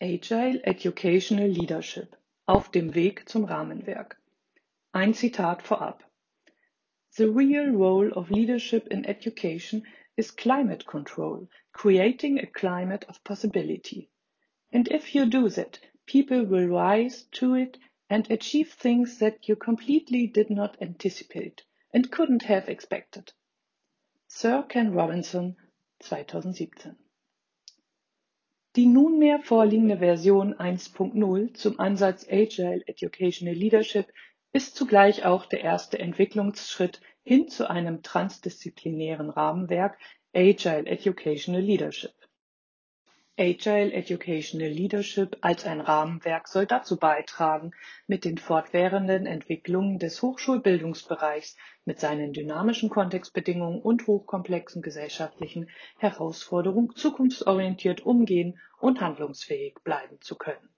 Agile Educational Leadership auf dem Weg zum Rahmenwerk. Ein Zitat vorab. The real role of leadership in education is climate control, creating a climate of possibility. And if you do that, people will rise to it and achieve things that you completely did not anticipate and couldn't have expected. Sir Ken Robinson 2017 Die nunmehr vorliegende Version 1.0 zum Ansatz Agile Educational Leadership ist zugleich auch der erste Entwicklungsschritt hin zu einem transdisziplinären Rahmenwerk Agile Educational Leadership. Agile Educational Leadership als ein Rahmenwerk soll dazu beitragen, mit den fortwährenden Entwicklungen des Hochschulbildungsbereichs mit seinen dynamischen Kontextbedingungen und hochkomplexen gesellschaftlichen Herausforderungen zukunftsorientiert umgehen und handlungsfähig bleiben zu können.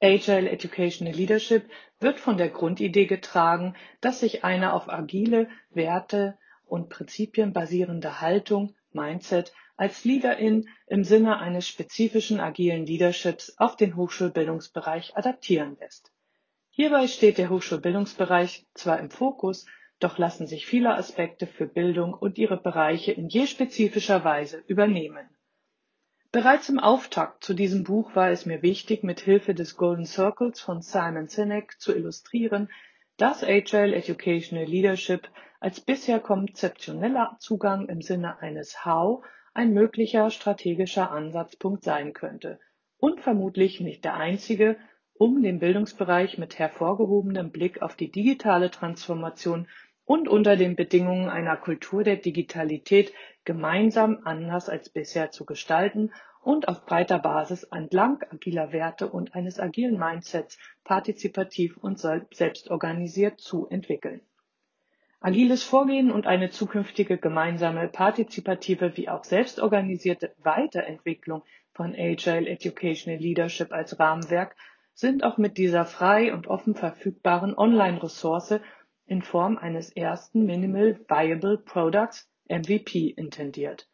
Agile Educational Leadership wird von der Grundidee getragen, dass sich eine auf agile Werte und Prinzipien basierende Haltung, Mindset als Leaderin im Sinne eines spezifischen agilen Leaderships auf den Hochschulbildungsbereich adaptieren lässt. Hierbei steht der Hochschulbildungsbereich zwar im Fokus, doch lassen sich viele Aspekte für Bildung und ihre Bereiche in je spezifischer Weise übernehmen. Bereits im Auftakt zu diesem Buch war es mir wichtig, mit Hilfe des Golden Circles von Simon Sinek zu illustrieren, dass Agile Educational Leadership als bisher konzeptioneller Zugang im Sinne eines How ein möglicher strategischer Ansatzpunkt sein könnte und vermutlich nicht der einzige, um den Bildungsbereich mit hervorgehobenem Blick auf die digitale Transformation und unter den Bedingungen einer Kultur der Digitalität gemeinsam anders als bisher zu gestalten und auf breiter Basis entlang agiler Werte und eines agilen Mindsets partizipativ und selbstorganisiert zu entwickeln. Agiles Vorgehen und eine zukünftige gemeinsame partizipative wie auch selbstorganisierte Weiterentwicklung von Agile Educational Leadership als Rahmenwerk sind auch mit dieser frei und offen verfügbaren Online-Ressource in Form eines ersten Minimal Viable Products MVP intendiert.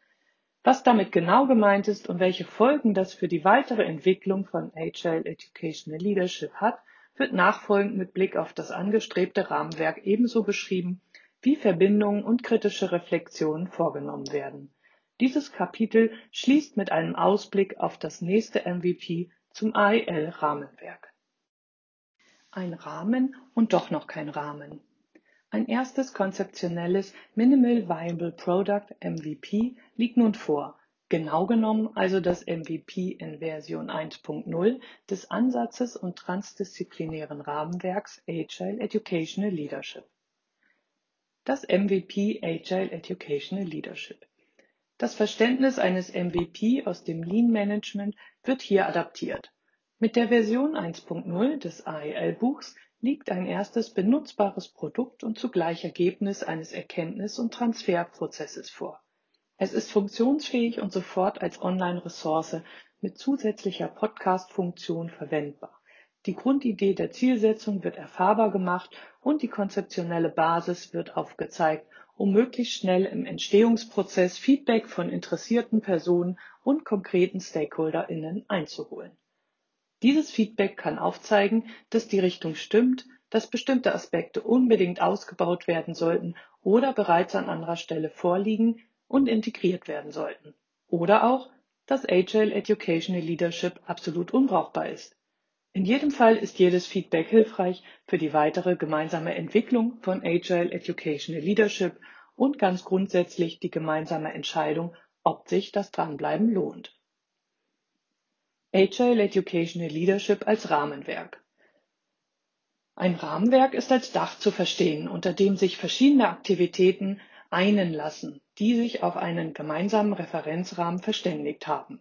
Was damit genau gemeint ist und welche Folgen das für die weitere Entwicklung von Agile Educational Leadership hat, wird nachfolgend mit Blick auf das angestrebte Rahmenwerk ebenso beschrieben wie Verbindungen und kritische Reflexionen vorgenommen werden. Dieses Kapitel schließt mit einem Ausblick auf das nächste MVP zum AEL-Rahmenwerk. Ein Rahmen und doch noch kein Rahmen. Ein erstes konzeptionelles Minimal Viable Product MVP liegt nun vor, genau genommen also das MVP in Version 1.0 des Ansatzes und transdisziplinären Rahmenwerks Agile Educational Leadership. Das MVP Agile Educational Leadership. Das Verständnis eines MVP aus dem Lean Management wird hier adaptiert. Mit der Version 1.0 des AEL-Buchs liegt ein erstes benutzbares Produkt und zugleich Ergebnis eines Erkenntnis- und Transferprozesses vor. Es ist funktionsfähig und sofort als Online-Ressource mit zusätzlicher Podcast-Funktion verwendbar. Die Grundidee der Zielsetzung wird erfahrbar gemacht und die konzeptionelle Basis wird aufgezeigt, um möglichst schnell im Entstehungsprozess Feedback von interessierten Personen und konkreten StakeholderInnen einzuholen. Dieses Feedback kann aufzeigen, dass die Richtung stimmt, dass bestimmte Aspekte unbedingt ausgebaut werden sollten oder bereits an anderer Stelle vorliegen und integriert werden sollten. Oder auch, dass Agile Educational Leadership absolut unbrauchbar ist. In jedem Fall ist jedes Feedback hilfreich für die weitere gemeinsame Entwicklung von Agile Educational Leadership und ganz grundsätzlich die gemeinsame Entscheidung, ob sich das Dranbleiben lohnt. Agile Educational Leadership als Rahmenwerk. Ein Rahmenwerk ist als Dach zu verstehen, unter dem sich verschiedene Aktivitäten einen lassen, die sich auf einen gemeinsamen Referenzrahmen verständigt haben.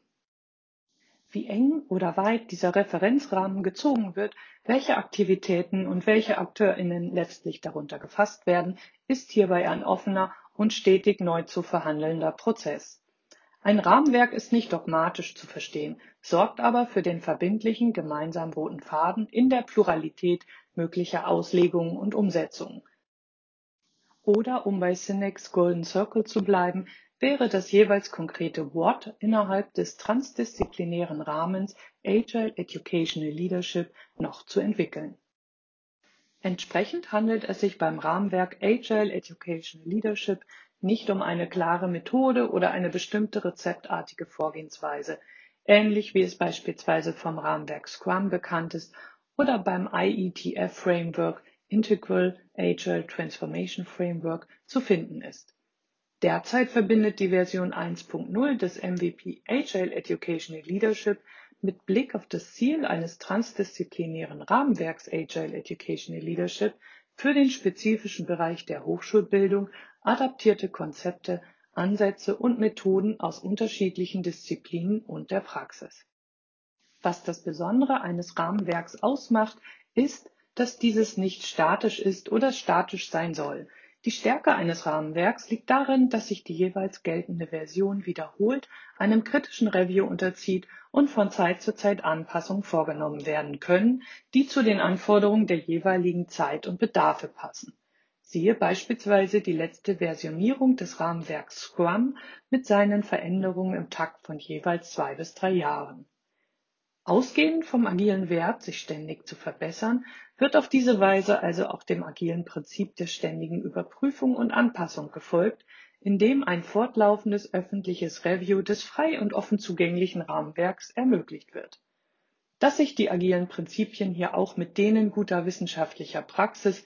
Wie eng oder weit dieser Referenzrahmen gezogen wird, welche Aktivitäten und welche AkteurInnen letztlich darunter gefasst werden, ist hierbei ein offener und stetig neu zu verhandelnder Prozess. Ein Rahmenwerk ist nicht dogmatisch zu verstehen, sorgt aber für den verbindlichen gemeinsamen roten Faden in der Pluralität möglicher Auslegungen und Umsetzungen. Oder um bei Cinec's Golden Circle zu bleiben, wäre das jeweils konkrete What innerhalb des transdisziplinären Rahmens Agile Educational Leadership noch zu entwickeln. Entsprechend handelt es sich beim Rahmenwerk Agile Educational Leadership nicht um eine klare Methode oder eine bestimmte rezeptartige Vorgehensweise, ähnlich wie es beispielsweise vom Rahmenwerk Scrum bekannt ist oder beim IETF Framework Integral Agile Transformation Framework zu finden ist. Derzeit verbindet die Version 1.0 des MVP Agile Educational Leadership mit Blick auf das Ziel eines transdisziplinären Rahmenwerks Agile Educational Leadership für den spezifischen Bereich der Hochschulbildung adaptierte Konzepte, Ansätze und Methoden aus unterschiedlichen Disziplinen und der Praxis. Was das Besondere eines Rahmenwerks ausmacht, ist, dass dieses nicht statisch ist oder statisch sein soll. Die Stärke eines Rahmenwerks liegt darin, dass sich die jeweils geltende Version wiederholt, einem kritischen Review unterzieht und von Zeit zu Zeit Anpassungen vorgenommen werden können, die zu den Anforderungen der jeweiligen Zeit und Bedarfe passen. Siehe beispielsweise die letzte Versionierung des Rahmenwerks Scrum mit seinen Veränderungen im Takt von jeweils zwei bis drei Jahren. Ausgehend vom agilen Wert, sich ständig zu verbessern, wird auf diese Weise also auch dem agilen Prinzip der ständigen Überprüfung und Anpassung gefolgt, indem ein fortlaufendes öffentliches Review des frei und offen zugänglichen Rahmenwerks ermöglicht wird. Dass sich die agilen Prinzipien hier auch mit denen guter wissenschaftlicher Praxis,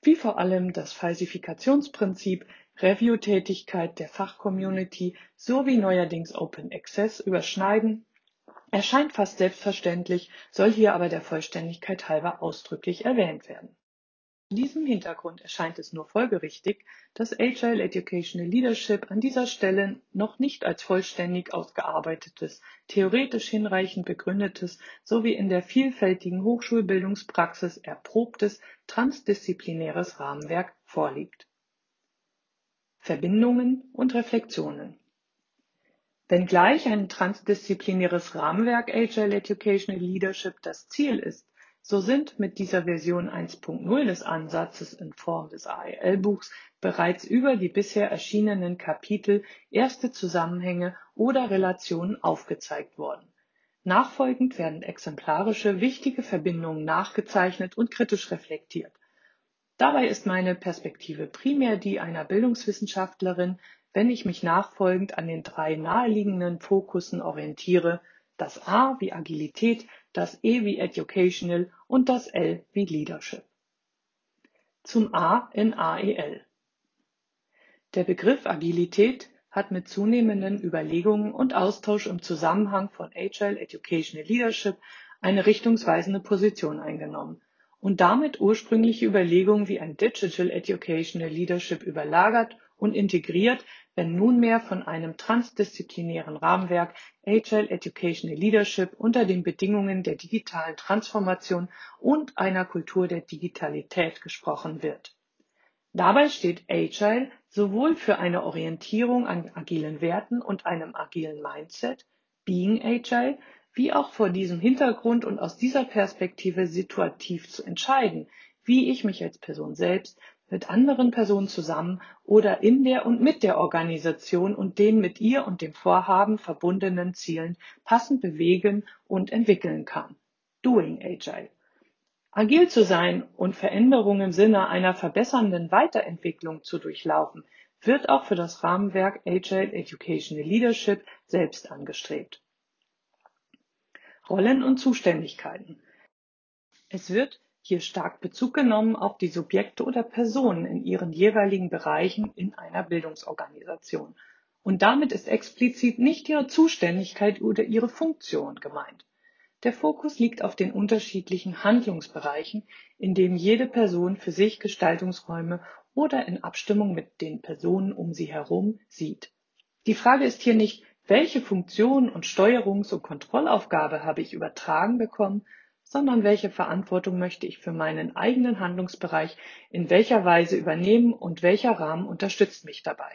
wie vor allem das Falsifikationsprinzip, Review-Tätigkeit der Fachcommunity sowie neuerdings Open Access überschneiden, Erscheint fast selbstverständlich, soll hier aber der Vollständigkeit halber ausdrücklich erwähnt werden. Vor diesem Hintergrund erscheint es nur folgerichtig, dass Agile Educational Leadership an dieser Stelle noch nicht als vollständig ausgearbeitetes, theoretisch hinreichend begründetes sowie in der vielfältigen Hochschulbildungspraxis erprobtes transdisziplinäres Rahmenwerk vorliegt. Verbindungen und Reflexionen Wenngleich ein transdisziplinäres Rahmenwerk Agile Educational Leadership das Ziel ist, so sind mit dieser Version 1.0 des Ansatzes in Form des AEL-Buchs bereits über die bisher erschienenen Kapitel erste Zusammenhänge oder Relationen aufgezeigt worden. Nachfolgend werden exemplarische wichtige Verbindungen nachgezeichnet und kritisch reflektiert. Dabei ist meine Perspektive primär die einer Bildungswissenschaftlerin, wenn ich mich nachfolgend an den drei naheliegenden Fokussen orientiere, das A wie Agilität, das E wie Educational und das L wie Leadership. Zum A in AEL. Der Begriff Agilität hat mit zunehmenden Überlegungen und Austausch im Zusammenhang von Agile Educational Leadership eine richtungsweisende Position eingenommen und damit ursprüngliche Überlegungen wie ein Digital Educational Leadership überlagert und integriert wenn nunmehr von einem transdisziplinären Rahmenwerk Agile Educational Leadership unter den Bedingungen der digitalen Transformation und einer Kultur der Digitalität gesprochen wird. Dabei steht Agile sowohl für eine Orientierung an agilen Werten und einem agilen Mindset, Being Agile, wie auch vor diesem Hintergrund und aus dieser Perspektive situativ zu entscheiden, wie ich mich als Person selbst mit anderen Personen zusammen oder in der und mit der Organisation und den mit ihr und dem Vorhaben verbundenen Zielen passend bewegen und entwickeln kann. Doing Agile. Agil zu sein und Veränderungen im Sinne einer verbessernden Weiterentwicklung zu durchlaufen, wird auch für das Rahmenwerk Agile Educational Leadership selbst angestrebt. Rollen und Zuständigkeiten. Es wird hier stark Bezug genommen auf die Subjekte oder Personen in ihren jeweiligen Bereichen in einer Bildungsorganisation. Und damit ist explizit nicht ihre Zuständigkeit oder ihre Funktion gemeint. Der Fokus liegt auf den unterschiedlichen Handlungsbereichen, in denen jede Person für sich Gestaltungsräume oder in Abstimmung mit den Personen um sie herum sieht. Die Frage ist hier nicht, welche Funktion und Steuerungs- und Kontrollaufgabe habe ich übertragen bekommen, sondern welche Verantwortung möchte ich für meinen eigenen Handlungsbereich in welcher Weise übernehmen und welcher Rahmen unterstützt mich dabei.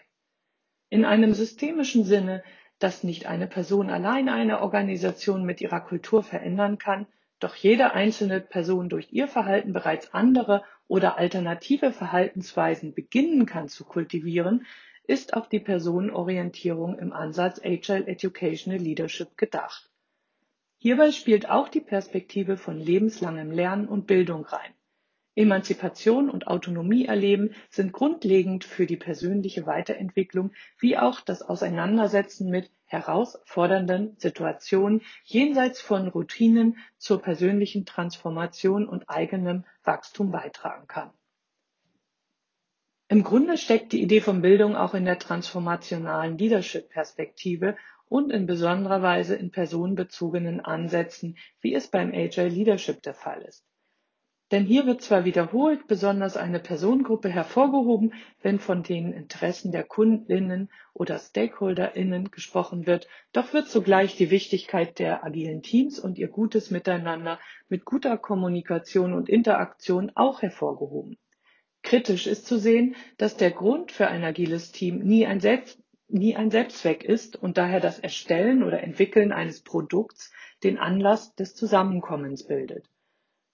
In einem systemischen Sinne, dass nicht eine Person allein eine Organisation mit ihrer Kultur verändern kann, doch jede einzelne Person durch ihr Verhalten bereits andere oder alternative Verhaltensweisen beginnen kann zu kultivieren, ist auf die Personenorientierung im Ansatz Agile Educational Leadership gedacht. Hierbei spielt auch die Perspektive von lebenslangem Lernen und Bildung rein. Emanzipation und Autonomie erleben sind grundlegend für die persönliche Weiterentwicklung wie auch das Auseinandersetzen mit herausfordernden Situationen jenseits von Routinen zur persönlichen Transformation und eigenem Wachstum beitragen kann. Im Grunde steckt die Idee von Bildung auch in der transformationalen Leadership-Perspektive und in besonderer Weise in personenbezogenen Ansätzen, wie es beim Agile Leadership der Fall ist. Denn hier wird zwar wiederholt besonders eine Personengruppe hervorgehoben, wenn von den Interessen der Kundinnen oder Stakeholderinnen gesprochen wird, doch wird zugleich die Wichtigkeit der agilen Teams und ihr gutes Miteinander mit guter Kommunikation und Interaktion auch hervorgehoben. Kritisch ist zu sehen, dass der Grund für ein agiles Team nie ein, Selbst, nie ein Selbstzweck ist und daher das Erstellen oder Entwickeln eines Produkts den Anlass des Zusammenkommens bildet.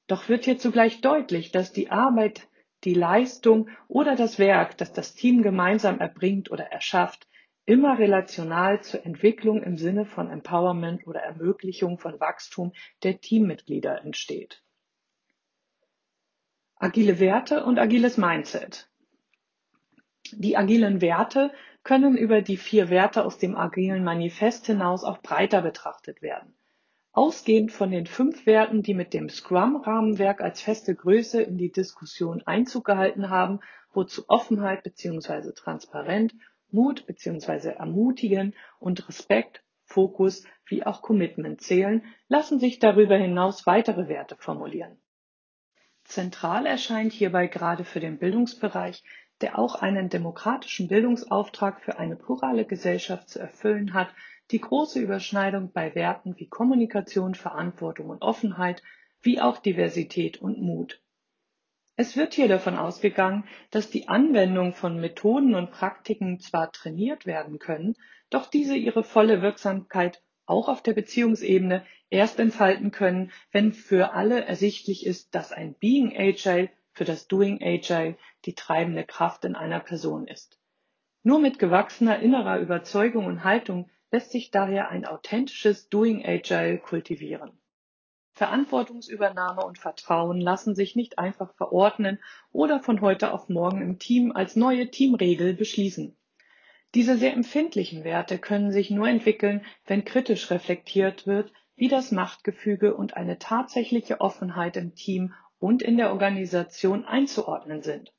Doch wird hier zugleich deutlich, dass die Arbeit, die Leistung oder das Werk, das das Team gemeinsam erbringt oder erschafft, immer relational zur Entwicklung im Sinne von Empowerment oder Ermöglichung von Wachstum der Teammitglieder entsteht. Agile Werte und agiles Mindset. Die agilen Werte können über die vier Werte aus dem agilen Manifest hinaus auch breiter betrachtet werden. Ausgehend von den fünf Werten, die mit dem Scrum-Rahmenwerk als feste Größe in die Diskussion Einzug gehalten haben, wozu Offenheit bzw. Transparent, Mut bzw. Ermutigen und Respekt, Fokus wie auch Commitment zählen, lassen sich darüber hinaus weitere Werte formulieren. Zentral erscheint hierbei gerade für den Bildungsbereich, der auch einen demokratischen Bildungsauftrag für eine plurale Gesellschaft zu erfüllen hat, die große Überschneidung bei Werten wie Kommunikation, Verantwortung und Offenheit, wie auch Diversität und Mut. Es wird hier davon ausgegangen, dass die Anwendung von Methoden und Praktiken zwar trainiert werden können, doch diese ihre volle Wirksamkeit auch auf der Beziehungsebene erst entfalten können, wenn für alle ersichtlich ist, dass ein Being Agile für das Doing Agile die treibende Kraft in einer Person ist. Nur mit gewachsener innerer Überzeugung und Haltung lässt sich daher ein authentisches Doing Agile kultivieren. Verantwortungsübernahme und Vertrauen lassen sich nicht einfach verordnen oder von heute auf morgen im Team als neue Teamregel beschließen. Diese sehr empfindlichen Werte können sich nur entwickeln, wenn kritisch reflektiert wird, wie das Machtgefüge und eine tatsächliche Offenheit im Team und in der Organisation einzuordnen sind.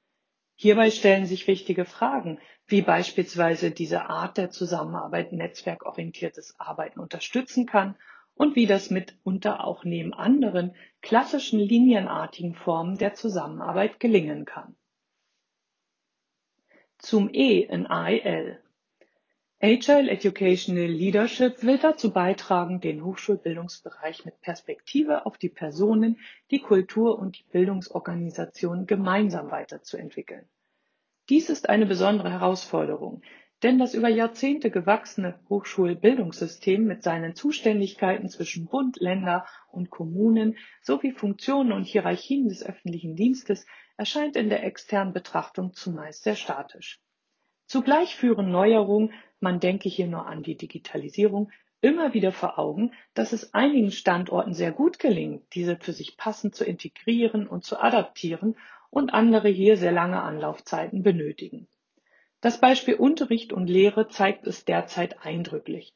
Hierbei stellen sich wichtige Fragen, wie beispielsweise diese Art der Zusammenarbeit netzwerkorientiertes Arbeiten unterstützen kann und wie das mitunter auch neben anderen klassischen linienartigen Formen der Zusammenarbeit gelingen kann. Zum E in AEL. Agile Educational Leadership will dazu beitragen, den Hochschulbildungsbereich mit Perspektive auf die Personen, die Kultur und die Bildungsorganisation gemeinsam weiterzuentwickeln. Dies ist eine besondere Herausforderung, denn das über Jahrzehnte gewachsene Hochschulbildungssystem mit seinen Zuständigkeiten zwischen Bund, Länder und Kommunen sowie Funktionen und Hierarchien des öffentlichen Dienstes erscheint in der externen Betrachtung zumeist sehr statisch. Zugleich führen Neuerungen, man denke hier nur an die Digitalisierung, immer wieder vor Augen, dass es einigen Standorten sehr gut gelingt, diese für sich passend zu integrieren und zu adaptieren und andere hier sehr lange Anlaufzeiten benötigen. Das Beispiel Unterricht und Lehre zeigt es derzeit eindrücklich.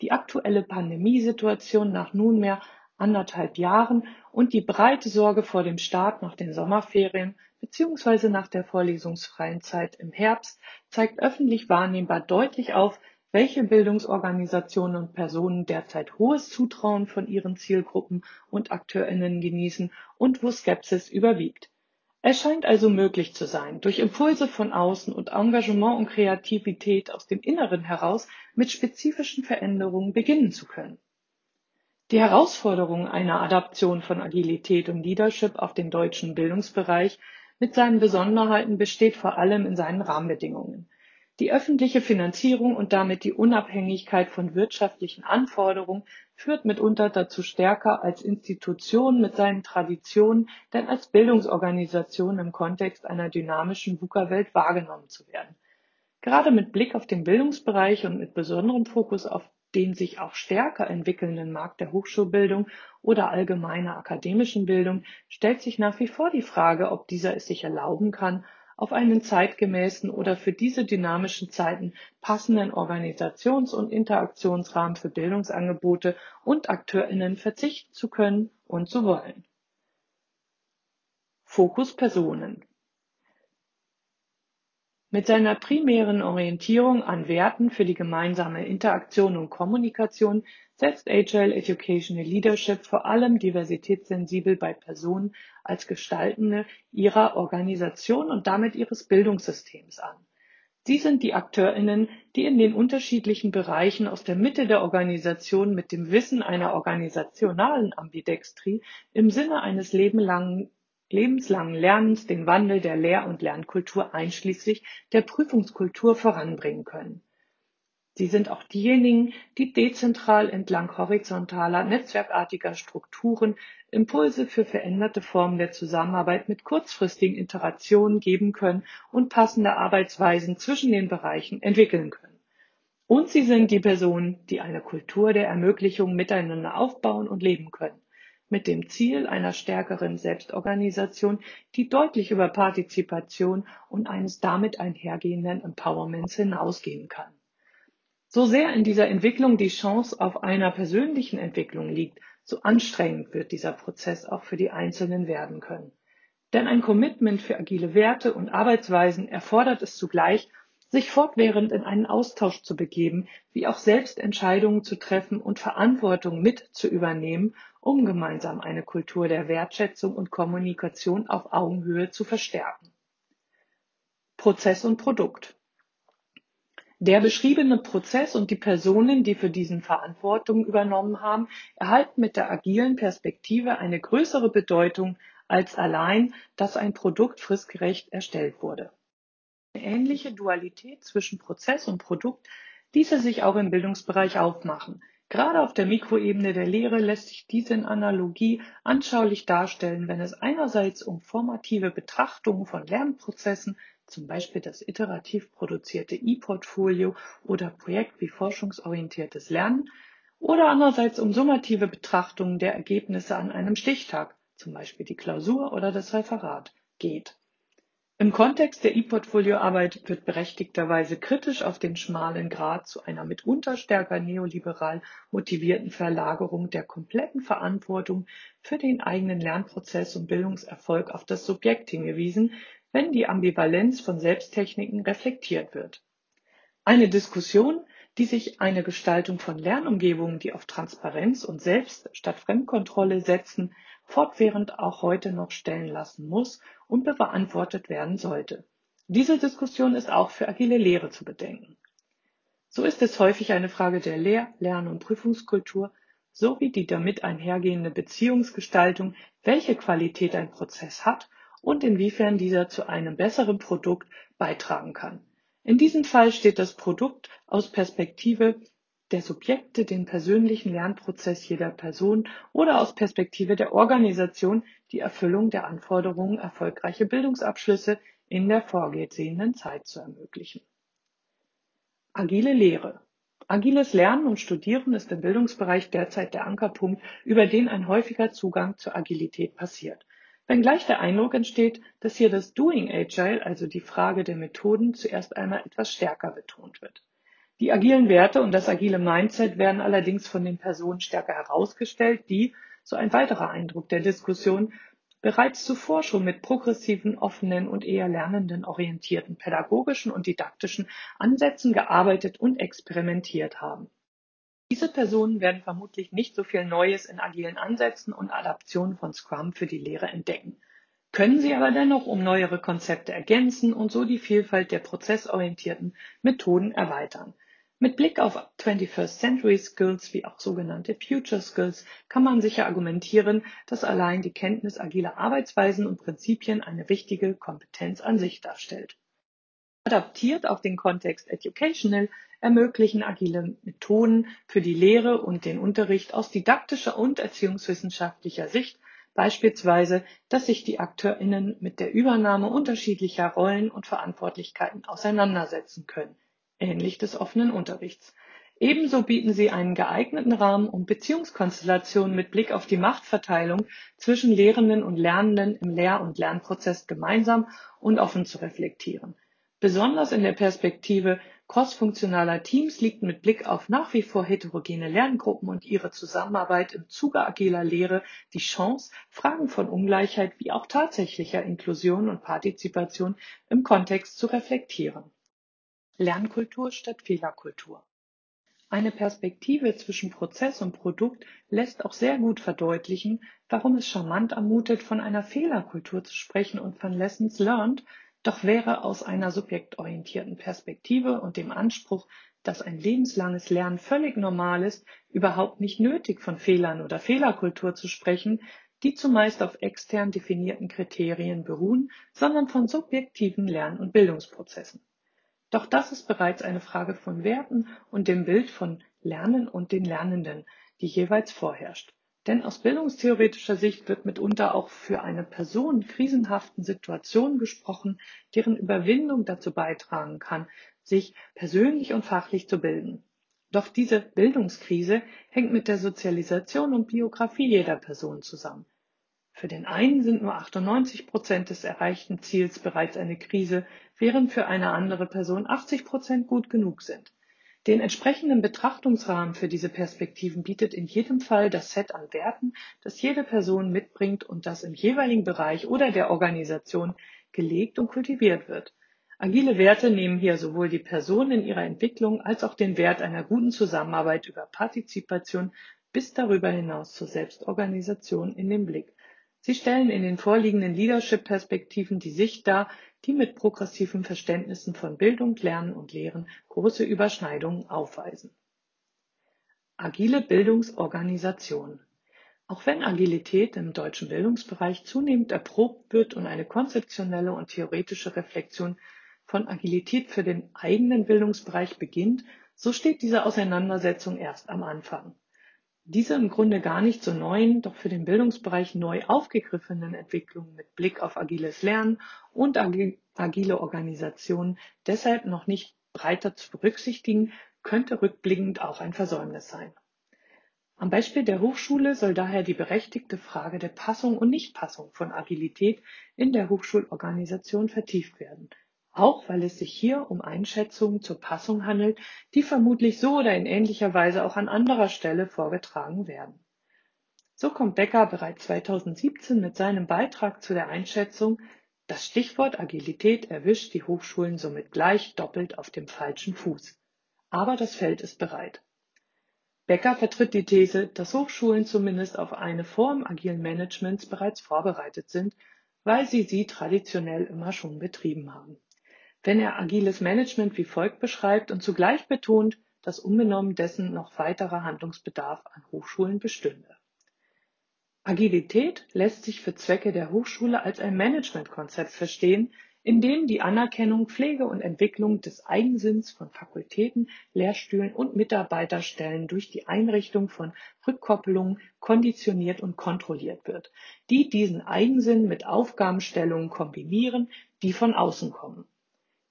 Die aktuelle Pandemiesituation nach nunmehr anderthalb Jahren und die breite Sorge vor dem Start nach den Sommerferien bzw. nach der vorlesungsfreien Zeit im Herbst zeigt öffentlich wahrnehmbar deutlich auf, welche Bildungsorganisationen und Personen derzeit hohes Zutrauen von ihren Zielgruppen und Akteurinnen genießen und wo Skepsis überwiegt. Es scheint also möglich zu sein, durch Impulse von außen und Engagement und Kreativität aus dem Inneren heraus mit spezifischen Veränderungen beginnen zu können. Die Herausforderung einer Adaption von Agilität und Leadership auf den deutschen Bildungsbereich mit seinen Besonderheiten besteht vor allem in seinen Rahmenbedingungen. Die öffentliche Finanzierung und damit die Unabhängigkeit von wirtschaftlichen Anforderungen führt mitunter dazu stärker als Institution mit seinen Traditionen denn als Bildungsorganisation im Kontext einer dynamischen VUCA-Welt wahrgenommen zu werden. Gerade mit Blick auf den Bildungsbereich und mit besonderem Fokus auf den sich auch stärker entwickelnden Markt der Hochschulbildung oder allgemeiner akademischen Bildung stellt sich nach wie vor die Frage, ob dieser es sich erlauben kann, auf einen zeitgemäßen oder für diese dynamischen Zeiten passenden Organisations- und Interaktionsrahmen für Bildungsangebote und Akteurinnen verzichten zu können und zu wollen. Fokus Personen mit seiner primären Orientierung an Werten für die gemeinsame Interaktion und Kommunikation setzt Agile Educational Leadership vor allem diversitätssensibel bei Personen als Gestaltende ihrer Organisation und damit ihres Bildungssystems an. Sie sind die AkteurInnen, die in den unterschiedlichen Bereichen aus der Mitte der Organisation mit dem Wissen einer organisationalen Ambidextrie im Sinne eines lebenlangen lebenslangen Lernens den Wandel der Lehr- und Lernkultur einschließlich der Prüfungskultur voranbringen können. Sie sind auch diejenigen, die dezentral entlang horizontaler, netzwerkartiger Strukturen Impulse für veränderte Formen der Zusammenarbeit mit kurzfristigen Iterationen geben können und passende Arbeitsweisen zwischen den Bereichen entwickeln können. Und sie sind die Personen, die eine Kultur der Ermöglichung miteinander aufbauen und leben können mit dem Ziel einer stärkeren Selbstorganisation, die deutlich über Partizipation und eines damit einhergehenden Empowerments hinausgehen kann. So sehr in dieser Entwicklung die Chance auf einer persönlichen Entwicklung liegt, so anstrengend wird dieser Prozess auch für die Einzelnen werden können. Denn ein Commitment für agile Werte und Arbeitsweisen erfordert es zugleich, sich fortwährend in einen Austausch zu begeben, wie auch selbst Entscheidungen zu treffen und Verantwortung mit zu übernehmen, um gemeinsam eine Kultur der Wertschätzung und Kommunikation auf Augenhöhe zu verstärken. Prozess und Produkt. Der beschriebene Prozess und die Personen, die für diesen Verantwortung übernommen haben, erhalten mit der agilen Perspektive eine größere Bedeutung als allein, dass ein Produkt fristgerecht erstellt wurde. Eine ähnliche Dualität zwischen Prozess und Produkt ließe sich auch im Bildungsbereich aufmachen. Gerade auf der Mikroebene der Lehre lässt sich diese Analogie anschaulich darstellen, wenn es einerseits um formative Betrachtungen von Lernprozessen, zum Beispiel das iterativ produzierte E-Portfolio oder Projekt- wie forschungsorientiertes Lernen, oder andererseits um summative Betrachtungen der Ergebnisse an einem Stichtag, zum Beispiel die Klausur oder das Referat, geht. Im Kontext der E-Portfolio-Arbeit wird berechtigterweise kritisch auf den schmalen Grat zu einer mitunter stärker neoliberal motivierten Verlagerung der kompletten Verantwortung für den eigenen Lernprozess und Bildungserfolg auf das Subjekt hingewiesen, wenn die Ambivalenz von Selbsttechniken reflektiert wird. Eine Diskussion, die sich eine Gestaltung von Lernumgebungen, die auf Transparenz und Selbst statt Fremdkontrolle setzen, fortwährend auch heute noch stellen lassen muss und beantwortet werden sollte. Diese Diskussion ist auch für agile Lehre zu bedenken. So ist es häufig eine Frage der Lehr-, Lern- und Prüfungskultur sowie die damit einhergehende Beziehungsgestaltung, welche Qualität ein Prozess hat und inwiefern dieser zu einem besseren Produkt beitragen kann. In diesem Fall steht das Produkt aus Perspektive der Subjekte den persönlichen Lernprozess jeder Person oder aus Perspektive der Organisation die Erfüllung der Anforderungen, erfolgreiche Bildungsabschlüsse in der vorgesehenen Zeit zu ermöglichen. Agile Lehre. Agiles Lernen und Studieren ist im Bildungsbereich derzeit der Ankerpunkt, über den ein häufiger Zugang zur Agilität passiert. Wenngleich der Eindruck entsteht, dass hier das Doing Agile, also die Frage der Methoden, zuerst einmal etwas stärker betont wird. Die agilen Werte und das agile Mindset werden allerdings von den Personen stärker herausgestellt, die, so ein weiterer Eindruck der Diskussion, bereits zuvor schon mit progressiven, offenen und eher lernenden orientierten pädagogischen und didaktischen Ansätzen gearbeitet und experimentiert haben. Diese Personen werden vermutlich nicht so viel Neues in agilen Ansätzen und Adaptionen von Scrum für die Lehre entdecken können sie aber dennoch um neuere Konzepte ergänzen und so die Vielfalt der prozessorientierten Methoden erweitern. Mit Blick auf 21st Century Skills wie auch sogenannte Future Skills kann man sicher argumentieren, dass allein die Kenntnis agiler Arbeitsweisen und Prinzipien eine wichtige Kompetenz an sich darstellt. Adaptiert auf den Kontext Educational ermöglichen agile Methoden für die Lehre und den Unterricht aus didaktischer und erziehungswissenschaftlicher Sicht beispielsweise, dass sich die AkteurInnen mit der Übernahme unterschiedlicher Rollen und Verantwortlichkeiten auseinandersetzen können, ähnlich des offenen Unterrichts. Ebenso bieten sie einen geeigneten Rahmen, um Beziehungskonstellationen mit Blick auf die Machtverteilung zwischen Lehrenden und Lernenden im Lehr- und Lernprozess gemeinsam und offen zu reflektieren. Besonders in der Perspektive crossfunktionaler Teams liegt mit Blick auf nach wie vor heterogene Lerngruppen und ihre Zusammenarbeit im Zuge agiler Lehre die Chance, Fragen von Ungleichheit wie auch tatsächlicher Inklusion und Partizipation im Kontext zu reflektieren. Lernkultur statt Fehlerkultur. Eine Perspektive zwischen Prozess und Produkt lässt auch sehr gut verdeutlichen, warum es charmant ermutet, von einer Fehlerkultur zu sprechen und von Lessons learned, doch wäre aus einer subjektorientierten Perspektive und dem Anspruch, dass ein lebenslanges Lernen völlig normal ist, überhaupt nicht nötig, von Fehlern oder Fehlerkultur zu sprechen, die zumeist auf extern definierten Kriterien beruhen, sondern von subjektiven Lern- und Bildungsprozessen. Doch das ist bereits eine Frage von Werten und dem Bild von Lernen und den Lernenden, die jeweils vorherrscht. Denn aus bildungstheoretischer Sicht wird mitunter auch für eine Person krisenhaften Situationen gesprochen, deren Überwindung dazu beitragen kann, sich persönlich und fachlich zu bilden. Doch diese Bildungskrise hängt mit der Sozialisation und Biografie jeder Person zusammen. Für den einen sind nur 98 Prozent des erreichten Ziels bereits eine Krise, während für eine andere Person 80 Prozent gut genug sind. Den entsprechenden Betrachtungsrahmen für diese Perspektiven bietet in jedem Fall das Set an Werten, das jede Person mitbringt und das im jeweiligen Bereich oder der Organisation gelegt und kultiviert wird. Agile Werte nehmen hier sowohl die Person in ihrer Entwicklung als auch den Wert einer guten Zusammenarbeit über Partizipation bis darüber hinaus zur Selbstorganisation in den Blick. Sie stellen in den vorliegenden Leadership-Perspektiven die Sicht dar, die mit progressiven Verständnissen von Bildung, Lernen und Lehren große Überschneidungen aufweisen. Agile Bildungsorganisation. Auch wenn Agilität im deutschen Bildungsbereich zunehmend erprobt wird und eine konzeptionelle und theoretische Reflexion von Agilität für den eigenen Bildungsbereich beginnt, so steht diese Auseinandersetzung erst am Anfang. Diese im Grunde gar nicht so neuen, doch für den Bildungsbereich neu aufgegriffenen Entwicklungen mit Blick auf agiles Lernen und agile Organisation deshalb noch nicht breiter zu berücksichtigen, könnte rückblickend auch ein Versäumnis sein. Am Beispiel der Hochschule soll daher die berechtigte Frage der Passung und Nichtpassung von Agilität in der Hochschulorganisation vertieft werden auch weil es sich hier um Einschätzungen zur Passung handelt, die vermutlich so oder in ähnlicher Weise auch an anderer Stelle vorgetragen werden. So kommt Becker bereits 2017 mit seinem Beitrag zu der Einschätzung, das Stichwort Agilität erwischt die Hochschulen somit gleich doppelt auf dem falschen Fuß. Aber das Feld ist bereit. Becker vertritt die These, dass Hochschulen zumindest auf eine Form agilen Managements bereits vorbereitet sind, weil sie sie traditionell immer schon betrieben haben wenn er agiles Management wie folgt beschreibt und zugleich betont, dass unbenommen dessen noch weiterer Handlungsbedarf an Hochschulen bestünde. Agilität lässt sich für Zwecke der Hochschule als ein Managementkonzept verstehen, in dem die Anerkennung, Pflege und Entwicklung des Eigensinns von Fakultäten, Lehrstühlen und Mitarbeiterstellen durch die Einrichtung von Rückkoppelungen konditioniert und kontrolliert wird, die diesen Eigensinn mit Aufgabenstellungen kombinieren, die von außen kommen.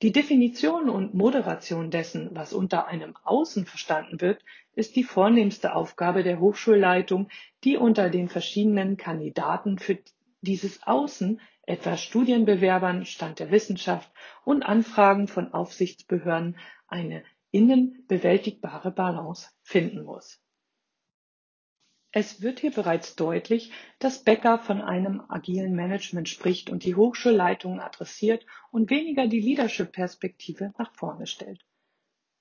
Die Definition und Moderation dessen, was unter einem Außen verstanden wird, ist die vornehmste Aufgabe der Hochschulleitung, die unter den verschiedenen Kandidaten für dieses Außen, etwa Studienbewerbern, Stand der Wissenschaft und Anfragen von Aufsichtsbehörden, eine innen bewältigbare Balance finden muss es wird hier bereits deutlich, dass Becker von einem agilen Management spricht und die Hochschulleitungen adressiert und weniger die Leadership-Perspektive nach vorne stellt.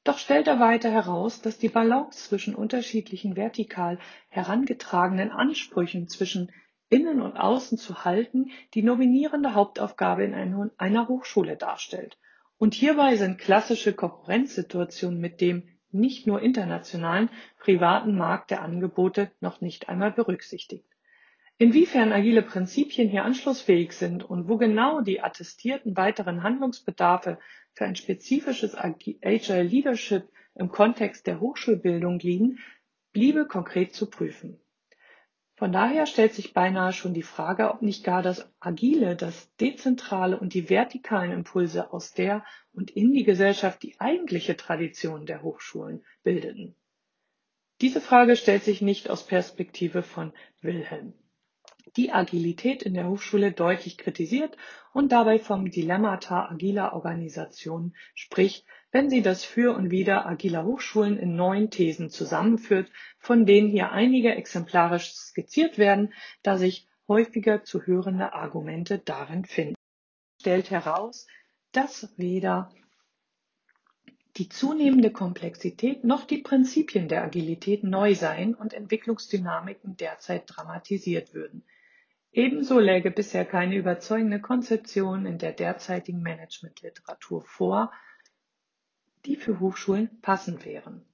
Doch stellt er weiter heraus, dass die Balance zwischen unterschiedlichen vertikal herangetragenen Ansprüchen zwischen Innen und Außen zu halten, die nominierende Hauptaufgabe in einer Hochschule darstellt. Und hierbei sind klassische Konkurrenzsituationen mit dem nicht nur internationalen, privaten Markt der Angebote noch nicht einmal berücksichtigt. Inwiefern agile Prinzipien hier anschlussfähig sind und wo genau die attestierten weiteren Handlungsbedarfe für ein spezifisches Agile Leadership im Kontext der Hochschulbildung liegen, bliebe konkret zu prüfen. Von daher stellt sich beinahe schon die Frage, ob nicht gar das Agile, das Dezentrale und die vertikalen Impulse aus der und in die Gesellschaft die eigentliche Tradition der Hochschulen bildeten. Diese Frage stellt sich nicht aus Perspektive von Wilhelm. Die Agilität in der Hochschule deutlich kritisiert und dabei vom Dilemmata agiler Organisationen spricht, wenn sie das Für und Wider agiler Hochschulen in neun Thesen zusammenführt, von denen hier einige exemplarisch skizziert werden, da sich häufiger zu hörende Argumente darin finden. Stellt heraus, dass weder die zunehmende Komplexität noch die Prinzipien der Agilität neu seien und Entwicklungsdynamiken derzeit dramatisiert würden. Ebenso läge bisher keine überzeugende Konzeption in der derzeitigen Managementliteratur vor, die für Hochschulen passend wären.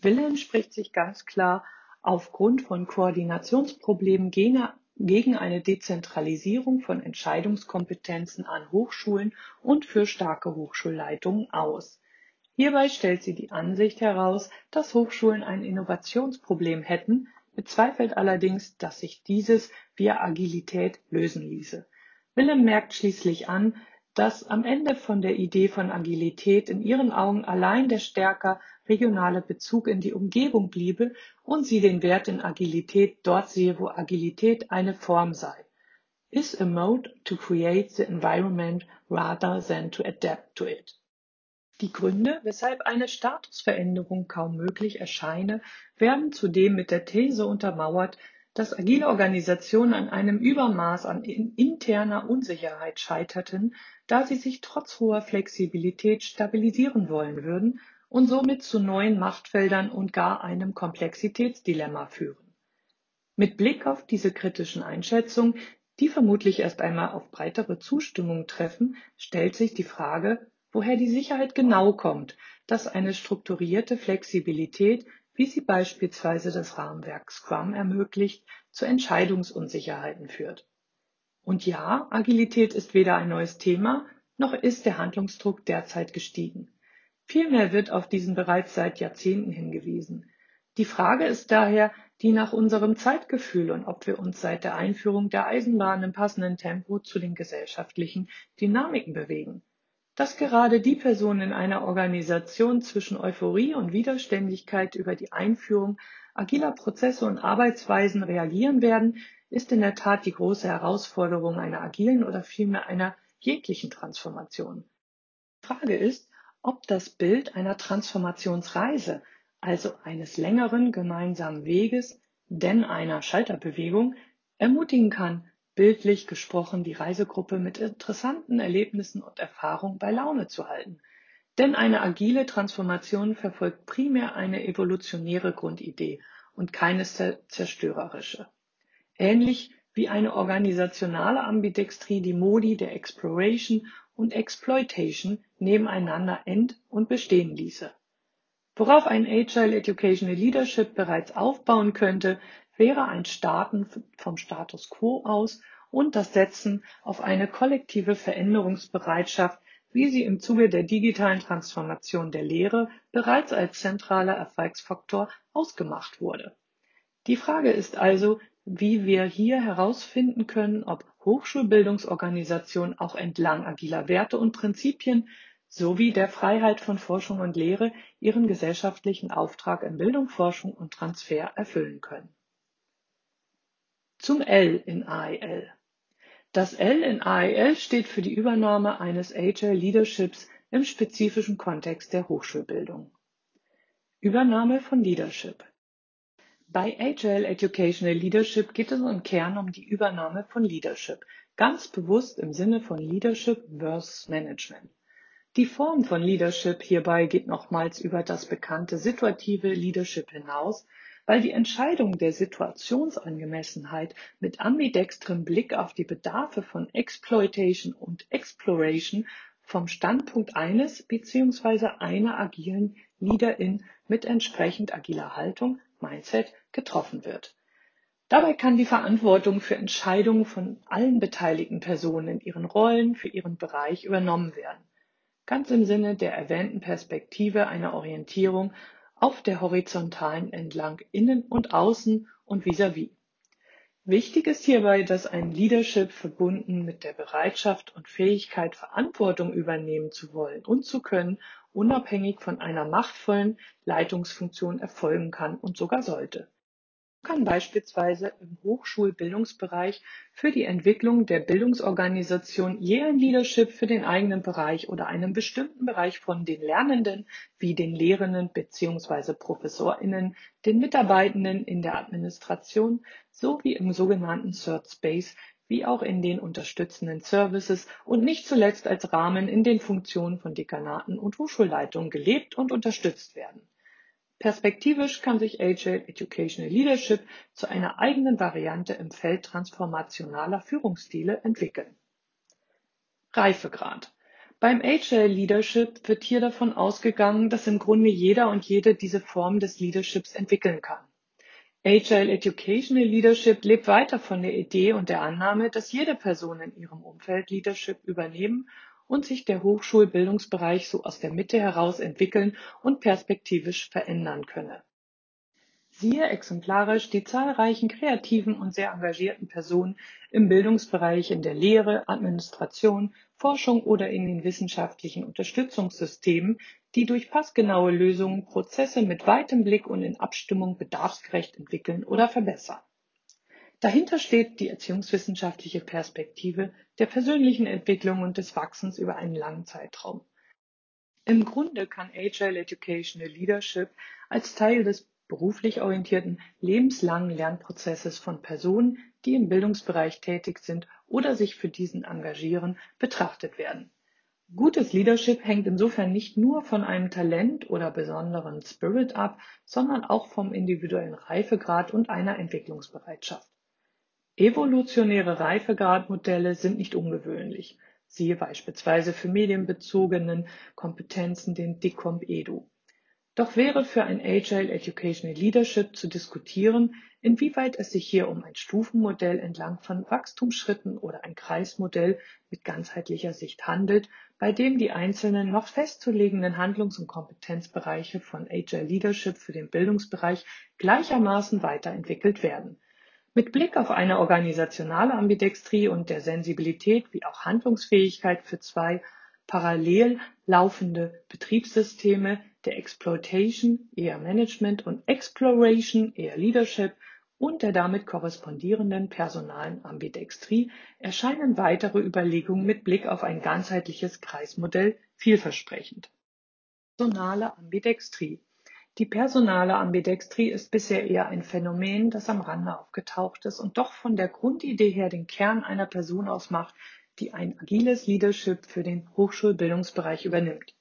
Wilhelm spricht sich ganz klar aufgrund von Koordinationsproblemen gegen eine Dezentralisierung von Entscheidungskompetenzen an Hochschulen und für starke Hochschulleitungen aus. Hierbei stellt sie die Ansicht heraus, dass Hochschulen ein Innovationsproblem hätten, bezweifelt allerdings, dass sich dieses via Agilität lösen ließe. Willem merkt schließlich an, dass am Ende von der Idee von Agilität in ihren Augen allein der stärker regionale Bezug in die Umgebung bliebe und sie den Wert in Agilität dort sehe, wo Agilität eine Form sei. Is a mode to create the environment rather than to adapt to it. Die Gründe, weshalb eine Statusveränderung kaum möglich erscheine, werden zudem mit der These untermauert, dass agile Organisationen an einem Übermaß an interner Unsicherheit scheiterten, da sie sich trotz hoher Flexibilität stabilisieren wollen würden und somit zu neuen Machtfeldern und gar einem Komplexitätsdilemma führen. Mit Blick auf diese kritischen Einschätzungen, die vermutlich erst einmal auf breitere Zustimmung treffen, stellt sich die Frage, woher die Sicherheit genau kommt, dass eine strukturierte Flexibilität wie sie beispielsweise das Rahmenwerk Scrum ermöglicht, zu Entscheidungsunsicherheiten führt. Und ja, Agilität ist weder ein neues Thema, noch ist der Handlungsdruck derzeit gestiegen. Vielmehr wird auf diesen bereits seit Jahrzehnten hingewiesen. Die Frage ist daher die nach unserem Zeitgefühl und ob wir uns seit der Einführung der Eisenbahn im passenden Tempo zu den gesellschaftlichen Dynamiken bewegen dass gerade die Personen in einer Organisation zwischen Euphorie und Widerständigkeit über die Einführung agiler Prozesse und Arbeitsweisen reagieren werden, ist in der Tat die große Herausforderung einer agilen oder vielmehr einer jeglichen Transformation. Die Frage ist, ob das Bild einer Transformationsreise, also eines längeren gemeinsamen Weges, denn einer Schalterbewegung, ermutigen kann, bildlich gesprochen die Reisegruppe mit interessanten Erlebnissen und Erfahrungen bei Laune zu halten. Denn eine agile Transformation verfolgt primär eine evolutionäre Grundidee und keine zerstörerische. Ähnlich wie eine organisationale Ambidextrie die Modi der Exploration und Exploitation nebeneinander end- und bestehen ließe. Worauf ein Agile Educational Leadership bereits aufbauen könnte, wäre ein Starten vom Status quo aus und das Setzen auf eine kollektive Veränderungsbereitschaft, wie sie im Zuge der digitalen Transformation der Lehre bereits als zentraler Erfolgsfaktor ausgemacht wurde. Die Frage ist also, wie wir hier herausfinden können, ob Hochschulbildungsorganisationen auch entlang agiler Werte und Prinzipien sowie der Freiheit von Forschung und Lehre ihren gesellschaftlichen Auftrag in Bildung, Forschung und Transfer erfüllen können. Zum L in AEL. Das L in AEL steht für die Übernahme eines Agile Leaderships im spezifischen Kontext der Hochschulbildung. Übernahme von Leadership. Bei Agile Educational Leadership geht es im Kern um die Übernahme von Leadership, ganz bewusst im Sinne von Leadership versus Management. Die Form von Leadership hierbei geht nochmals über das bekannte situative Leadership hinaus, weil die Entscheidung der Situationsangemessenheit mit ambidextrem Blick auf die Bedarfe von Exploitation und Exploration vom Standpunkt eines bzw. einer agilen Leaderin mit entsprechend agiler Haltung, Mindset, getroffen wird. Dabei kann die Verantwortung für Entscheidungen von allen beteiligten Personen in ihren Rollen für ihren Bereich übernommen werden ganz im Sinne der erwähnten Perspektive einer Orientierung auf der horizontalen entlang innen und außen und vis-à-vis. -vis. Wichtig ist hierbei, dass ein Leadership verbunden mit der Bereitschaft und Fähigkeit, Verantwortung übernehmen zu wollen und zu können, unabhängig von einer machtvollen Leitungsfunktion erfolgen kann und sogar sollte kann beispielsweise im Hochschulbildungsbereich für die Entwicklung der Bildungsorganisation je ein Leadership für den eigenen Bereich oder einen bestimmten Bereich von den Lernenden wie den Lehrenden bzw. ProfessorInnen, den Mitarbeitenden in der Administration sowie im sogenannten Third Space wie auch in den unterstützenden Services und nicht zuletzt als Rahmen in den Funktionen von Dekanaten und Hochschulleitungen gelebt und unterstützt werden Perspektivisch kann sich Agile Educational Leadership zu einer eigenen Variante im Feld transformationaler Führungsstile entwickeln. Reifegrad. Beim Agile Leadership wird hier davon ausgegangen, dass im Grunde jeder und jede diese Form des Leaderships entwickeln kann. Agile Educational Leadership lebt weiter von der Idee und der Annahme, dass jede Person in ihrem Umfeld Leadership übernehmen und sich der Hochschulbildungsbereich so aus der Mitte heraus entwickeln und perspektivisch verändern könne. Siehe exemplarisch die zahlreichen kreativen und sehr engagierten Personen im Bildungsbereich in der Lehre, Administration, Forschung oder in den wissenschaftlichen Unterstützungssystemen, die durch passgenaue Lösungen Prozesse mit weitem Blick und in Abstimmung bedarfsgerecht entwickeln oder verbessern. Dahinter steht die erziehungswissenschaftliche Perspektive der persönlichen Entwicklung und des Wachsens über einen langen Zeitraum. Im Grunde kann Agile Educational Leadership als Teil des beruflich orientierten lebenslangen Lernprozesses von Personen, die im Bildungsbereich tätig sind oder sich für diesen engagieren, betrachtet werden. Gutes Leadership hängt insofern nicht nur von einem Talent oder besonderen Spirit ab, sondern auch vom individuellen Reifegrad und einer Entwicklungsbereitschaft. Evolutionäre Reifegradmodelle sind nicht ungewöhnlich, siehe beispielsweise für medienbezogenen Kompetenzen den DICOM-EDU. Doch wäre für ein Agile Educational Leadership zu diskutieren, inwieweit es sich hier um ein Stufenmodell entlang von Wachstumsschritten oder ein Kreismodell mit ganzheitlicher Sicht handelt, bei dem die einzelnen noch festzulegenden Handlungs- und Kompetenzbereiche von Agile Leadership für den Bildungsbereich gleichermaßen weiterentwickelt werden mit Blick auf eine organisationale Ambidextrie und der Sensibilität wie auch Handlungsfähigkeit für zwei parallel laufende Betriebssysteme der Exploitation eher Management und Exploration eher Leadership und der damit korrespondierenden personalen Ambidextrie erscheinen weitere Überlegungen mit Blick auf ein ganzheitliches Kreismodell vielversprechend. Personale Ambidextrie die personale Ambidextrie ist bisher eher ein Phänomen, das am Rande aufgetaucht ist und doch von der Grundidee her den Kern einer Person ausmacht, die ein agiles Leadership für den Hochschulbildungsbereich übernimmt.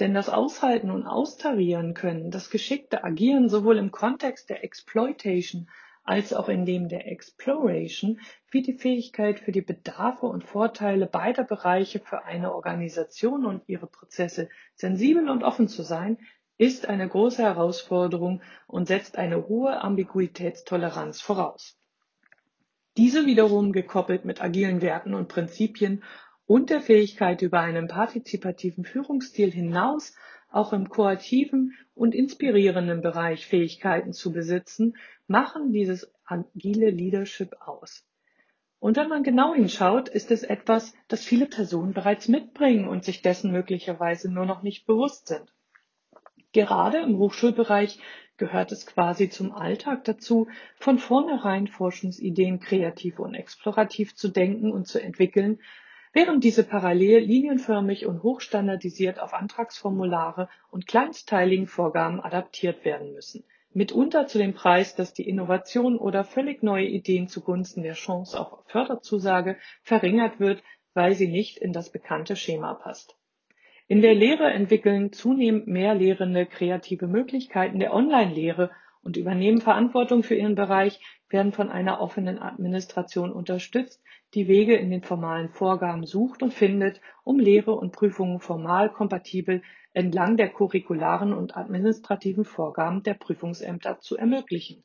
Denn das Aushalten und Austarieren können, das geschickte Agieren sowohl im Kontext der Exploitation als auch in dem der Exploration, wie die Fähigkeit für die Bedarfe und Vorteile beider Bereiche für eine Organisation und ihre Prozesse sensibel und offen zu sein, ist eine große Herausforderung und setzt eine hohe Ambiguitätstoleranz voraus. Diese wiederum gekoppelt mit agilen Werten und Prinzipien und der Fähigkeit, über einen partizipativen Führungsstil hinaus auch im koativen und inspirierenden Bereich Fähigkeiten zu besitzen, machen dieses agile Leadership aus. Und wenn man genau hinschaut, ist es etwas, das viele Personen bereits mitbringen und sich dessen möglicherweise nur noch nicht bewusst sind. Gerade im Hochschulbereich gehört es quasi zum Alltag dazu, von vornherein Forschungsideen kreativ und explorativ zu denken und zu entwickeln, während diese parallel linienförmig und hochstandardisiert auf Antragsformulare und kleinsteiligen Vorgaben adaptiert werden müssen. Mitunter zu dem Preis, dass die Innovation oder völlig neue Ideen zugunsten der Chance auf Förderzusage verringert wird, weil sie nicht in das bekannte Schema passt. In der Lehre entwickeln zunehmend mehr Lehrende kreative Möglichkeiten der Online-Lehre und übernehmen Verantwortung für ihren Bereich, werden von einer offenen Administration unterstützt, die Wege in den formalen Vorgaben sucht und findet, um Lehre und Prüfungen formal kompatibel entlang der curricularen und administrativen Vorgaben der Prüfungsämter zu ermöglichen.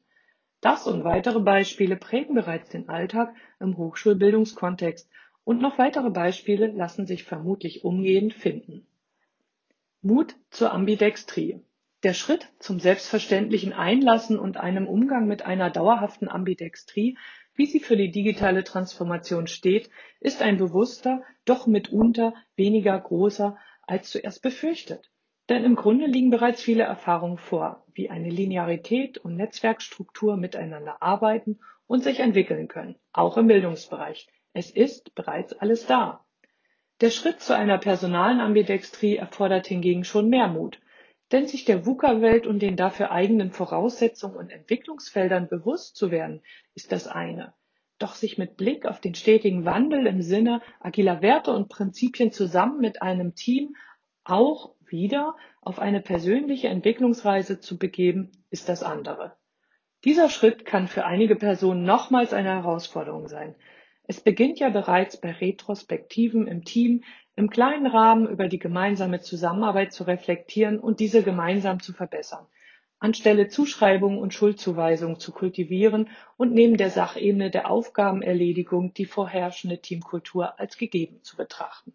Das und weitere Beispiele prägen bereits den Alltag im Hochschulbildungskontext und noch weitere Beispiele lassen sich vermutlich umgehend finden Mut zur Ambidextrie. Der Schritt zum selbstverständlichen Einlassen und einem Umgang mit einer dauerhaften Ambidextrie, wie sie für die digitale Transformation steht, ist ein bewusster, doch mitunter weniger großer als zuerst befürchtet. Denn im Grunde liegen bereits viele Erfahrungen vor, wie eine Linearität und Netzwerkstruktur miteinander arbeiten und sich entwickeln können, auch im Bildungsbereich. Es ist bereits alles da. Der Schritt zu einer personalen Ambidextrie erfordert hingegen schon mehr Mut. Denn sich der VUCA-Welt und den dafür eigenen Voraussetzungen und Entwicklungsfeldern bewusst zu werden, ist das eine. Doch sich mit Blick auf den stetigen Wandel im Sinne agiler Werte und Prinzipien zusammen mit einem Team auch wieder auf eine persönliche Entwicklungsreise zu begeben, ist das andere. Dieser Schritt kann für einige Personen nochmals eine Herausforderung sein. Es beginnt ja bereits bei Retrospektiven im Team, im kleinen Rahmen über die gemeinsame Zusammenarbeit zu reflektieren und diese gemeinsam zu verbessern, anstelle Zuschreibungen und Schuldzuweisungen zu kultivieren und neben der Sachebene der Aufgabenerledigung die vorherrschende Teamkultur als gegeben zu betrachten.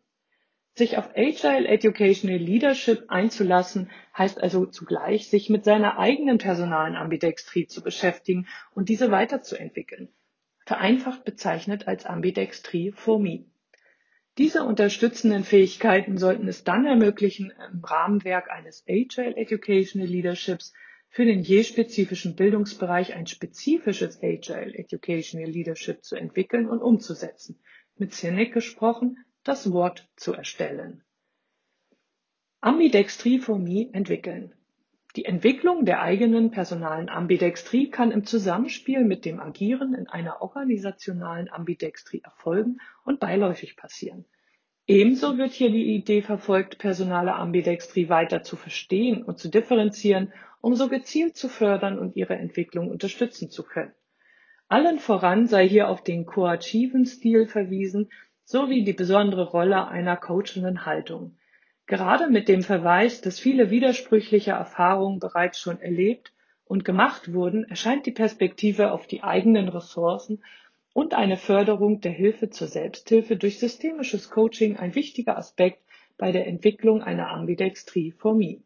Sich auf Agile Educational Leadership einzulassen, heißt also zugleich, sich mit seiner eigenen personalen Ambidextrie zu beschäftigen und diese weiterzuentwickeln vereinfacht bezeichnet als Ambidextrie for Me. Diese unterstützenden Fähigkeiten sollten es dann ermöglichen, im Rahmenwerk eines Agile Educational Leaderships für den je spezifischen Bildungsbereich ein spezifisches Agile Educational Leadership zu entwickeln und umzusetzen. Mit Cynic gesprochen, das Wort zu erstellen. Ambidextrie for entwickeln. Die Entwicklung der eigenen personalen Ambidextrie kann im Zusammenspiel mit dem Agieren in einer organisationalen Ambidextrie erfolgen und beiläufig passieren. Ebenso wird hier die Idee verfolgt, personale Ambidextrie weiter zu verstehen und zu differenzieren, um so gezielt zu fördern und ihre Entwicklung unterstützen zu können. Allen voran sei hier auf den koachieven Stil verwiesen, sowie die besondere Rolle einer coachenden Haltung. Gerade mit dem Verweis, dass viele widersprüchliche Erfahrungen bereits schon erlebt und gemacht wurden, erscheint die Perspektive auf die eigenen Ressourcen und eine Förderung der Hilfe zur Selbsthilfe durch systemisches Coaching ein wichtiger Aspekt bei der Entwicklung einer Ambidextrie for Me.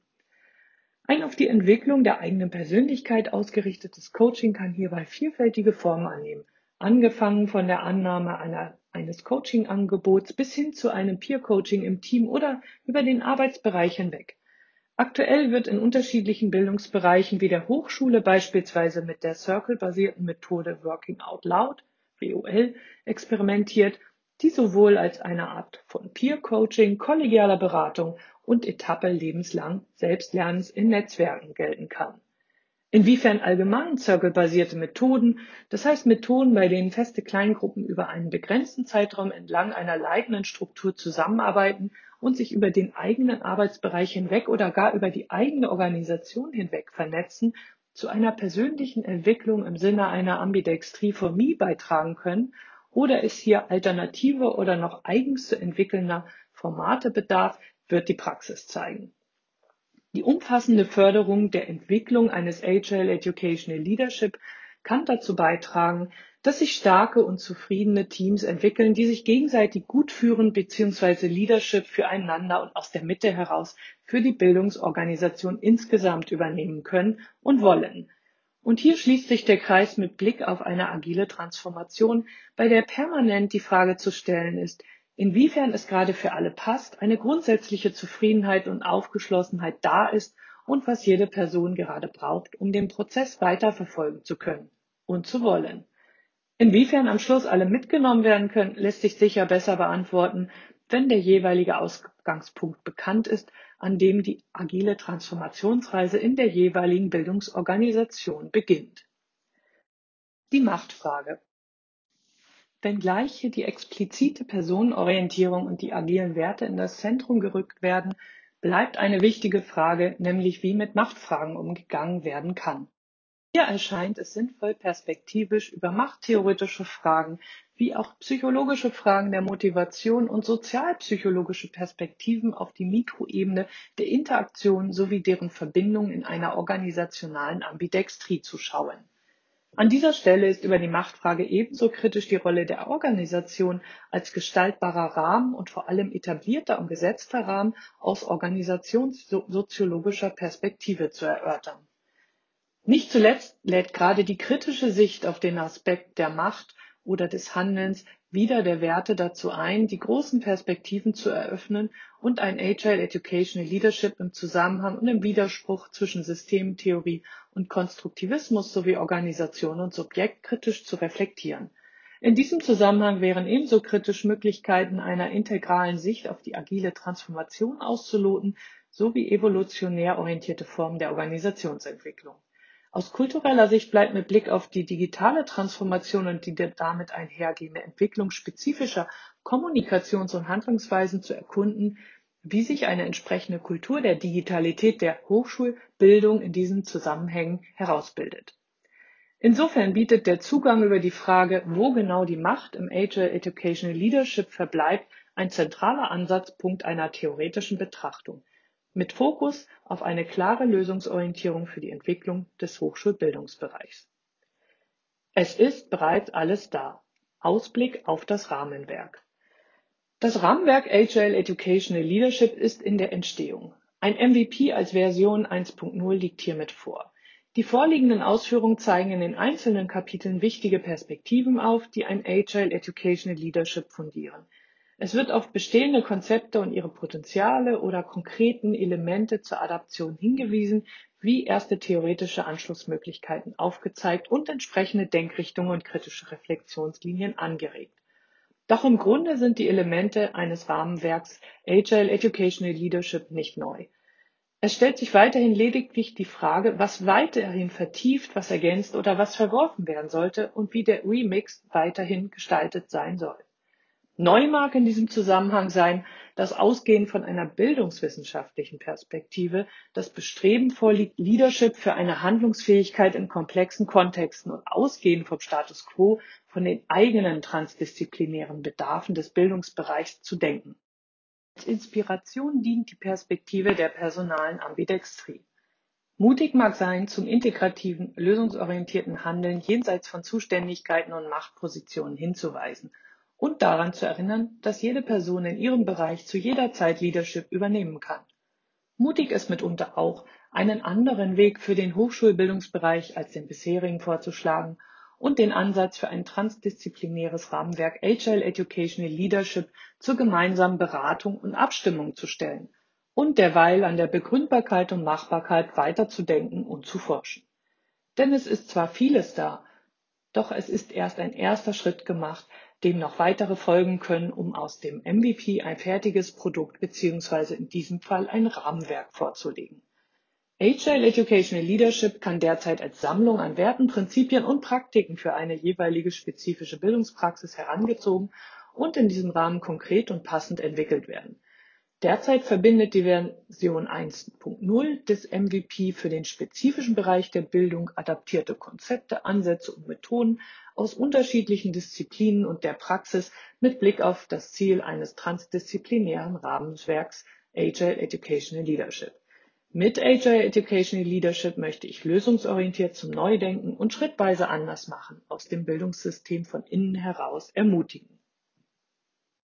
Ein auf die Entwicklung der eigenen Persönlichkeit ausgerichtetes Coaching kann hierbei vielfältige Formen annehmen, angefangen von der Annahme einer eines Coaching-Angebots bis hin zu einem Peer-Coaching im Team oder über den Arbeitsbereich hinweg. Aktuell wird in unterschiedlichen Bildungsbereichen wie der Hochschule beispielsweise mit der Circle-basierten Methode Working Out Loud, WOL, experimentiert, die sowohl als eine Art von Peer-Coaching, kollegialer Beratung und Etappe lebenslang Selbstlernens in Netzwerken gelten kann. Inwiefern allgemein circle-basierte Methoden, das heißt Methoden, bei denen feste Kleingruppen über einen begrenzten Zeitraum entlang einer leitenden Struktur zusammenarbeiten und sich über den eigenen Arbeitsbereich hinweg oder gar über die eigene Organisation hinweg vernetzen, zu einer persönlichen Entwicklung im Sinne einer Ambidextrie for Me beitragen können oder es hier alternative oder noch eigens zu entwickelnder Formate bedarf, wird die Praxis zeigen. Die umfassende Förderung der Entwicklung eines Agile Educational Leadership kann dazu beitragen, dass sich starke und zufriedene Teams entwickeln, die sich gegenseitig gut führen bzw. Leadership füreinander und aus der Mitte heraus für die Bildungsorganisation insgesamt übernehmen können und wollen. Und hier schließt sich der Kreis mit Blick auf eine agile Transformation, bei der permanent die Frage zu stellen ist, inwiefern es gerade für alle passt, eine grundsätzliche Zufriedenheit und Aufgeschlossenheit da ist und was jede Person gerade braucht, um den Prozess weiterverfolgen zu können und zu wollen. Inwiefern am Schluss alle mitgenommen werden können, lässt sich sicher besser beantworten, wenn der jeweilige Ausgangspunkt bekannt ist, an dem die agile Transformationsreise in der jeweiligen Bildungsorganisation beginnt. Die Machtfrage. Wenngleich hier die explizite Personenorientierung und die agilen Werte in das Zentrum gerückt werden, bleibt eine wichtige Frage, nämlich wie mit Machtfragen umgegangen werden kann. Hier erscheint es sinnvoll, perspektivisch über machttheoretische Fragen wie auch psychologische Fragen der Motivation und sozialpsychologische Perspektiven auf die Mikroebene der Interaktion sowie deren Verbindung in einer organisationalen Ambidextrie zu schauen. An dieser Stelle ist über die Machtfrage ebenso kritisch die Rolle der Organisation als gestaltbarer Rahmen und vor allem etablierter und gesetzter Rahmen aus organisationssoziologischer Perspektive zu erörtern. Nicht zuletzt lädt gerade die kritische Sicht auf den Aspekt der Macht oder des Handelns wieder der Werte dazu ein, die großen Perspektiven zu eröffnen und ein Agile Educational Leadership im Zusammenhang und im Widerspruch zwischen Systemtheorie und Konstruktivismus sowie Organisation und Subjekt kritisch zu reflektieren. In diesem Zusammenhang wären ebenso kritisch Möglichkeiten einer integralen Sicht auf die agile Transformation auszuloten sowie evolutionär orientierte Formen der Organisationsentwicklung. Aus kultureller Sicht bleibt mit Blick auf die digitale Transformation und die damit einhergehende Entwicklung spezifischer Kommunikations- und Handlungsweisen zu erkunden, wie sich eine entsprechende Kultur der Digitalität der Hochschulbildung in diesen Zusammenhängen herausbildet. Insofern bietet der Zugang über die Frage, wo genau die Macht im Agile Educational Leadership verbleibt, ein zentraler Ansatzpunkt einer theoretischen Betrachtung mit Fokus auf eine klare Lösungsorientierung für die Entwicklung des Hochschulbildungsbereichs. Es ist bereits alles da. Ausblick auf das Rahmenwerk. Das Rahmenwerk Agile Educational Leadership ist in der Entstehung. Ein MVP als Version 1.0 liegt hiermit vor. Die vorliegenden Ausführungen zeigen in den einzelnen Kapiteln wichtige Perspektiven auf, die ein Agile Educational Leadership fundieren. Es wird auf bestehende Konzepte und ihre Potenziale oder konkreten Elemente zur Adaption hingewiesen, wie erste theoretische Anschlussmöglichkeiten aufgezeigt und entsprechende Denkrichtungen und kritische Reflexionslinien angeregt. Doch im Grunde sind die Elemente eines Rahmenwerks Agile Educational Leadership nicht neu. Es stellt sich weiterhin lediglich die Frage, was weiterhin vertieft, was ergänzt oder was verworfen werden sollte und wie der Remix weiterhin gestaltet sein soll. Neu mag in diesem Zusammenhang sein, dass ausgehend von einer bildungswissenschaftlichen Perspektive das Bestreben vorliegt, Leadership für eine Handlungsfähigkeit in komplexen Kontexten und ausgehend vom Status quo von den eigenen transdisziplinären Bedarfen des Bildungsbereichs zu denken. Als Inspiration dient die Perspektive der personalen Ambidextrie. Mutig mag sein, zum integrativen, lösungsorientierten Handeln jenseits von Zuständigkeiten und Machtpositionen hinzuweisen – und daran zu erinnern, dass jede Person in ihrem Bereich zu jeder Zeit Leadership übernehmen kann. Mutig ist mitunter auch, einen anderen Weg für den Hochschulbildungsbereich als den bisherigen vorzuschlagen und den Ansatz für ein transdisziplinäres Rahmenwerk Agile Educational Leadership zur gemeinsamen Beratung und Abstimmung zu stellen und derweil an der Begründbarkeit und Machbarkeit weiterzudenken und zu forschen. Denn es ist zwar vieles da, doch es ist erst ein erster Schritt gemacht, dem noch weitere folgen können, um aus dem MVP ein fertiges Produkt bzw. in diesem Fall ein Rahmenwerk vorzulegen. Agile Educational Leadership kann derzeit als Sammlung an Werten, Prinzipien und Praktiken für eine jeweilige spezifische Bildungspraxis herangezogen und in diesem Rahmen konkret und passend entwickelt werden. Derzeit verbindet die Version 1.0 des MVP für den spezifischen Bereich der Bildung adaptierte Konzepte, Ansätze und Methoden aus unterschiedlichen Disziplinen und der Praxis mit Blick auf das Ziel eines transdisziplinären Rahmenwerks Agile Educational Leadership. Mit Agile Educational Leadership möchte ich lösungsorientiert zum Neudenken und schrittweise anders machen aus dem Bildungssystem von innen heraus ermutigen.